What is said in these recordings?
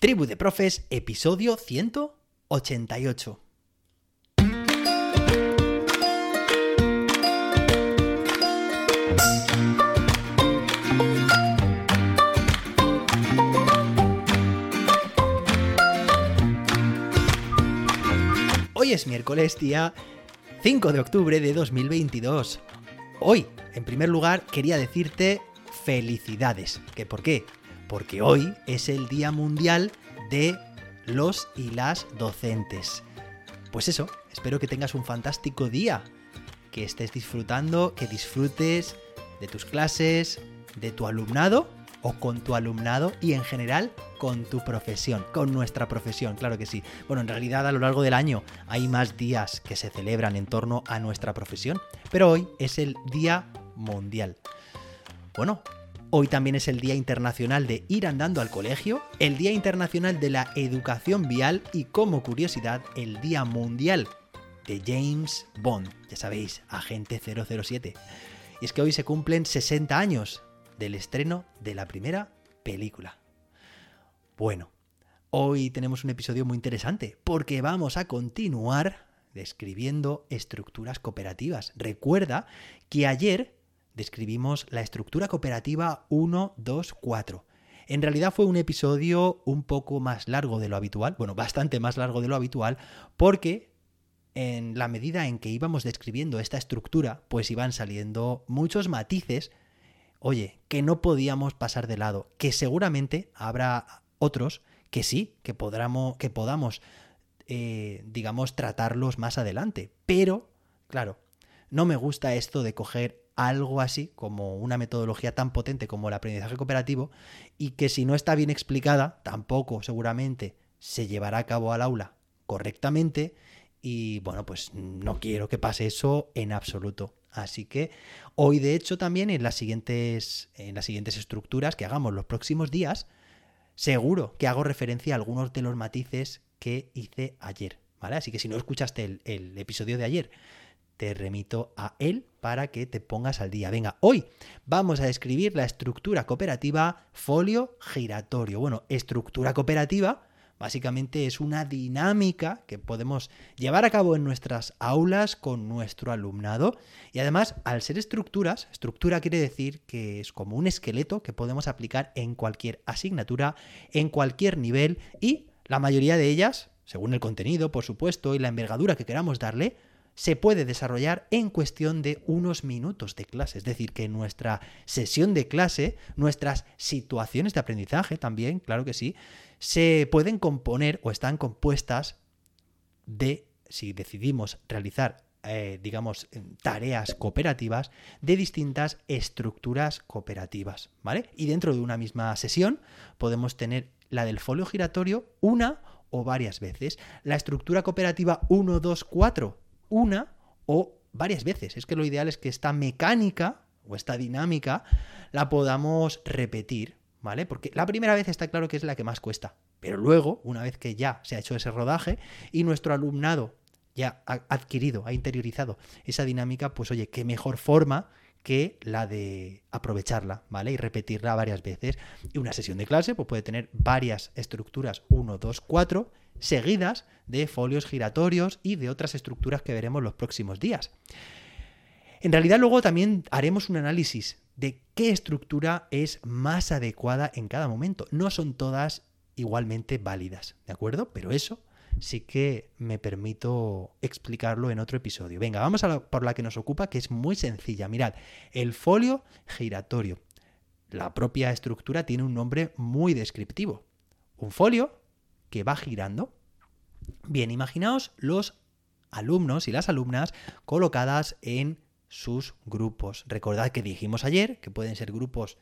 Tribu de Profes, episodio 188. Hoy es miércoles, día 5 de octubre de 2022. Hoy, en primer lugar, quería decirte felicidades. ¿Qué por qué? Porque hoy es el Día Mundial de los y las docentes. Pues eso, espero que tengas un fantástico día, que estés disfrutando, que disfrutes de tus clases, de tu alumnado o con tu alumnado y en general con tu profesión, con nuestra profesión, claro que sí. Bueno, en realidad a lo largo del año hay más días que se celebran en torno a nuestra profesión, pero hoy es el Día Mundial. Bueno, hoy también es el Día Internacional de ir andando al colegio, el Día Internacional de la Educación Vial y como curiosidad, el Día Mundial de James Bond, ya sabéis, agente 007. Y es que hoy se cumplen 60 años del estreno de la primera película. Bueno, hoy tenemos un episodio muy interesante porque vamos a continuar describiendo estructuras cooperativas. Recuerda que ayer describimos la estructura cooperativa 1, 2, 4. En realidad fue un episodio un poco más largo de lo habitual, bueno, bastante más largo de lo habitual, porque en la medida en que íbamos describiendo esta estructura, pues iban saliendo muchos matices, oye, que no podíamos pasar de lado, que seguramente habrá otros que sí, que, podamos, que podamos, eh, digamos, tratarlos más adelante. Pero, claro, no me gusta esto de coger algo así como una metodología tan potente como el aprendizaje cooperativo y que si no está bien explicada, tampoco seguramente se llevará a cabo al aula correctamente y bueno, pues no quiero que pase eso en absoluto. Así que hoy de hecho también en las siguientes en las siguientes estructuras que hagamos los próximos días seguro que hago referencia a algunos de los matices que hice ayer, ¿vale? Así que si no escuchaste el, el episodio de ayer, te remito a él para que te pongas al día. Venga, hoy vamos a describir la estructura cooperativa folio giratorio. Bueno, estructura cooperativa básicamente es una dinámica que podemos llevar a cabo en nuestras aulas con nuestro alumnado. Y además, al ser estructuras, estructura quiere decir que es como un esqueleto que podemos aplicar en cualquier asignatura, en cualquier nivel y la mayoría de ellas, según el contenido, por supuesto, y la envergadura que queramos darle, se puede desarrollar en cuestión de unos minutos de clase. Es decir, que nuestra sesión de clase, nuestras situaciones de aprendizaje también, claro que sí, se pueden componer o están compuestas de, si decidimos realizar, eh, digamos, tareas cooperativas, de distintas estructuras cooperativas, ¿vale? Y dentro de una misma sesión podemos tener la del folio giratorio una o varias veces, la estructura cooperativa 1, 2, 4, una o varias veces. Es que lo ideal es que esta mecánica o esta dinámica la podamos repetir ¿vale? Porque la primera vez está claro que es la que más cuesta, pero luego, una vez que ya se ha hecho ese rodaje y nuestro alumnado ya ha adquirido, ha interiorizado esa dinámica, pues oye, qué mejor forma que la de aprovecharla, ¿vale? Y repetirla varias veces. Y una sesión de clase pues puede tener varias estructuras, 1, 2, 4, seguidas de folios giratorios y de otras estructuras que veremos los próximos días. En realidad luego también haremos un análisis de qué estructura es más adecuada en cada momento. No son todas igualmente válidas, ¿de acuerdo? Pero eso sí que me permito explicarlo en otro episodio. Venga, vamos por la que nos ocupa, que es muy sencilla. Mirad, el folio giratorio. La propia estructura tiene un nombre muy descriptivo. Un folio que va girando. Bien, imaginaos los alumnos y las alumnas colocadas en sus grupos. Recordad que dijimos ayer que pueden ser grupos,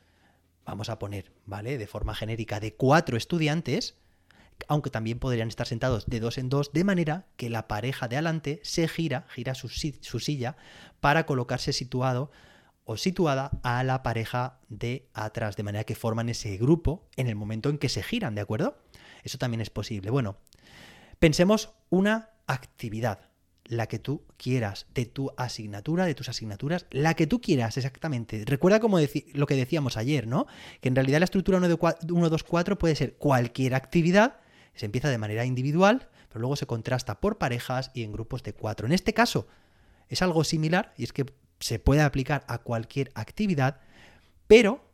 vamos a poner, ¿vale? De forma genérica, de cuatro estudiantes, aunque también podrían estar sentados de dos en dos, de manera que la pareja de adelante se gira, gira su, silla, para colocarse situado o situada a la pareja de atrás, de manera que forman ese grupo en el momento en que se giran, ¿de acuerdo? Eso también es posible. Bueno, pensemos una actividad la que tú quieras, de tu asignatura, de tus asignaturas, la que tú quieras exactamente. Recuerda como lo que decíamos ayer, ¿no? Que en realidad la estructura 1, 2, 4 puede ser cualquier actividad, se empieza de manera individual, pero luego se contrasta por parejas y en grupos de cuatro. En este caso es algo similar y es que se puede aplicar a cualquier actividad, pero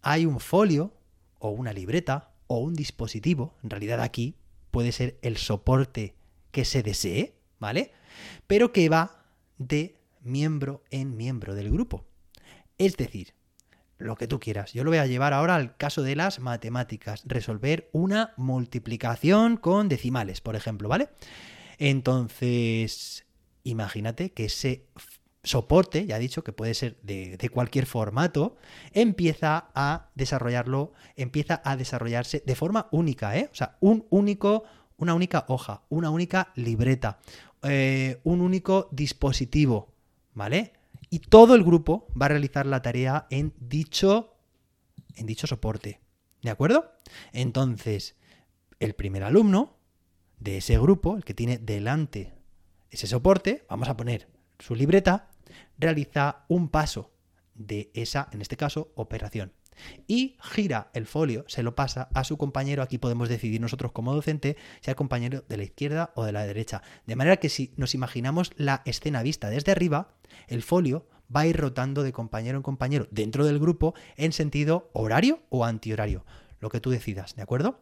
hay un folio o una libreta o un dispositivo, en realidad aquí puede ser el soporte que se desee, ¿vale? Pero que va de miembro en miembro del grupo. Es decir, lo que tú quieras. Yo lo voy a llevar ahora al caso de las matemáticas, resolver una multiplicación con decimales, por ejemplo, ¿vale? Entonces, imagínate que ese soporte, ya he dicho que puede ser de, cualquier formato, empieza a desarrollarlo, empieza a desarrollarse de forma única, ¿eh? O sea, un único, una única hoja, una única libreta, eh, un único dispositivo, ¿vale? Y todo el grupo va a realizar la tarea en dicho, en dicho soporte, ¿de acuerdo? Entonces, el primer alumno de ese grupo, el que tiene delante ese soporte, vamos a poner su libreta, realiza un paso de esa, en este caso, operación. Y gira el folio, se lo pasa a su compañero. Aquí podemos decidir nosotros como docente si el compañero de la izquierda o de la derecha. De manera que si nos imaginamos la escena vista desde arriba, el folio va a ir rotando de compañero en compañero dentro del grupo en sentido horario o antihorario, lo que tú decidas, ¿de acuerdo?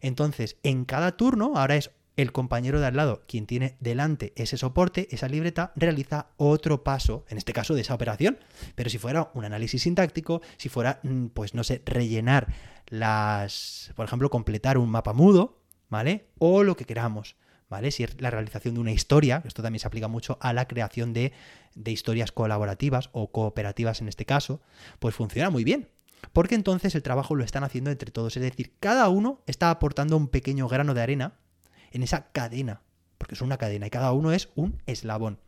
Entonces, en cada turno, ahora es el compañero de al lado, quien tiene delante ese soporte, esa libreta, realiza otro paso, en este caso de esa operación. Pero si fuera un análisis sintáctico, si fuera, mm, pues no sé, rellenar las, por ejemplo, completar un mapa mudo, ¿vale? O lo que queramos. ¿Vale? Si es la realización de una historia, esto también se aplica mucho a la creación de, de historias colaborativas o cooperativas en este caso, pues funciona muy bien, porque entonces el trabajo lo están haciendo entre todos. Es decir, cada uno está aportando un pequeño grano de arena en esa cadena, porque es una cadena y cada uno es un eslabón.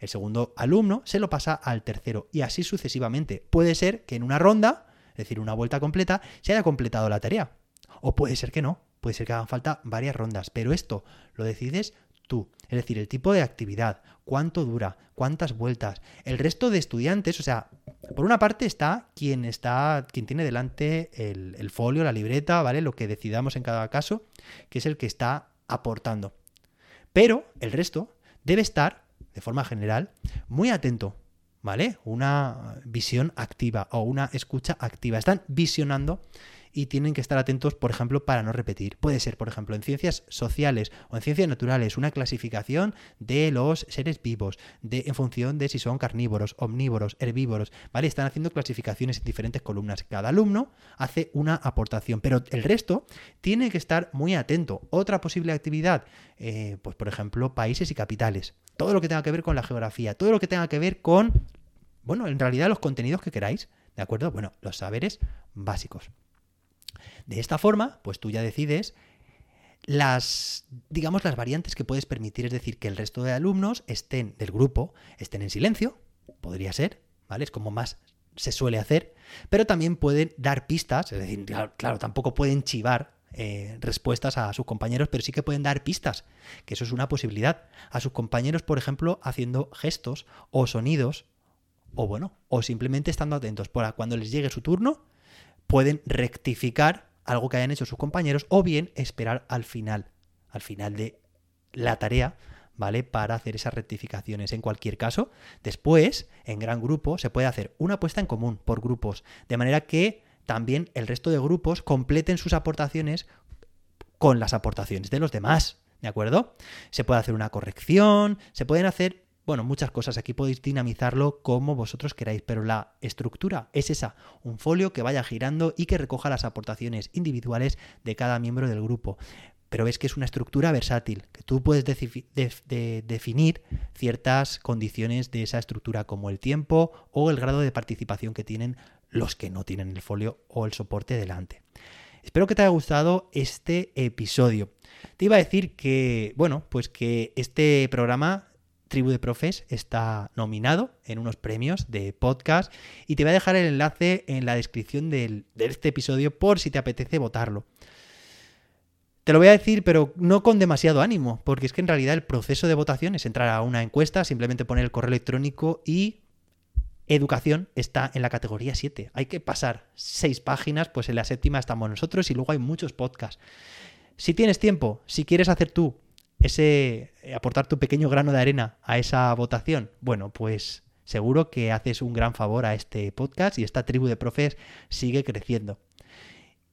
El segundo alumno se lo pasa al tercero y así sucesivamente. Puede ser que en una ronda, es decir, una vuelta completa, se haya completado la tarea. O puede ser que no, puede ser que hagan falta varias rondas, pero esto lo decides tú. Es decir, el tipo de actividad, cuánto dura, cuántas vueltas. El resto de estudiantes, o sea, por una parte está quien está, quien tiene delante el, el folio, la libreta, ¿vale? Lo que decidamos en cada caso, que es el que está aportando. Pero el resto debe estar, de forma general, muy atento, ¿vale? Una visión activa o una escucha activa. Están visionando y tienen que estar atentos, por ejemplo, para no repetir. Puede ser, por ejemplo, en ciencias sociales o en ciencias naturales, una clasificación de los seres vivos, de, en función de si son carnívoros, omnívoros, herbívoros, ¿vale? Están haciendo clasificaciones en diferentes columnas. Cada alumno hace una aportación, pero el resto tiene que estar muy atento. Otra posible actividad, eh, pues por ejemplo, países y capitales. Todo lo que tenga que ver con la geografía, todo lo que tenga que ver con, bueno, en realidad los contenidos que queráis, ¿de acuerdo? Bueno, los saberes básicos. De esta forma, pues tú ya decides las, digamos, las variantes que puedes permitir, es decir, que el resto de alumnos estén del grupo, estén en silencio, podría ser, ¿vale? Es como más se suele hacer, pero también pueden dar pistas, es decir, claro, tampoco pueden chivar eh, respuestas a sus compañeros, pero sí que pueden dar pistas, que eso es una posibilidad. A sus compañeros, por ejemplo, haciendo gestos o sonidos, o bueno, o simplemente estando atentos para cuando les llegue su turno, pueden rectificar algo que hayan hecho sus compañeros o bien esperar al final, al final de la tarea, ¿vale? Para hacer esas rectificaciones. En cualquier caso, después, en gran grupo, se puede hacer una puesta en común por grupos, de manera que también el resto de grupos completen sus aportaciones con las aportaciones de los demás, ¿de acuerdo? Se puede hacer una corrección, se pueden hacer bueno, muchas cosas. Aquí podéis dinamizarlo como vosotros queráis, pero la estructura es esa, un folio que vaya girando y que recoja las aportaciones individuales de cada miembro del grupo. Pero ves que es una estructura versátil, que tú puedes definir ciertas condiciones de esa estructura, como el tiempo o el grado de participación que tienen los que no tienen el folio o el soporte delante. Espero que te haya gustado este episodio. Te iba a decir que, bueno, pues que este programa Tribu de Profes está nominado en unos premios de podcast y te voy a dejar el enlace en la descripción de este episodio por si te apetece votarlo. Te lo voy a decir, pero no con demasiado ánimo, porque es que en realidad el proceso de votación es entrar a una encuesta, simplemente poner el correo electrónico y educación está en la categoría 7. Hay que pasar seis páginas, pues en la séptima estamos nosotros y luego hay muchos podcasts. Si tienes tiempo, si quieres hacer tú ese aportar tu pequeño grano de arena a esa votación, bueno, pues seguro que haces un gran favor a este podcast y esta tribu de profes sigue creciendo.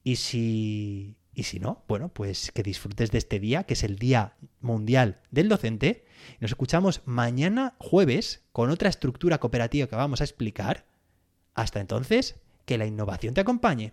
Y si y si no, bueno, pues que disfrutes de este día, que es el Día Mundial del Docente. Nos escuchamos mañana jueves con otra estructura cooperativa que vamos a explicar. Hasta entonces, que la innovación te acompañe.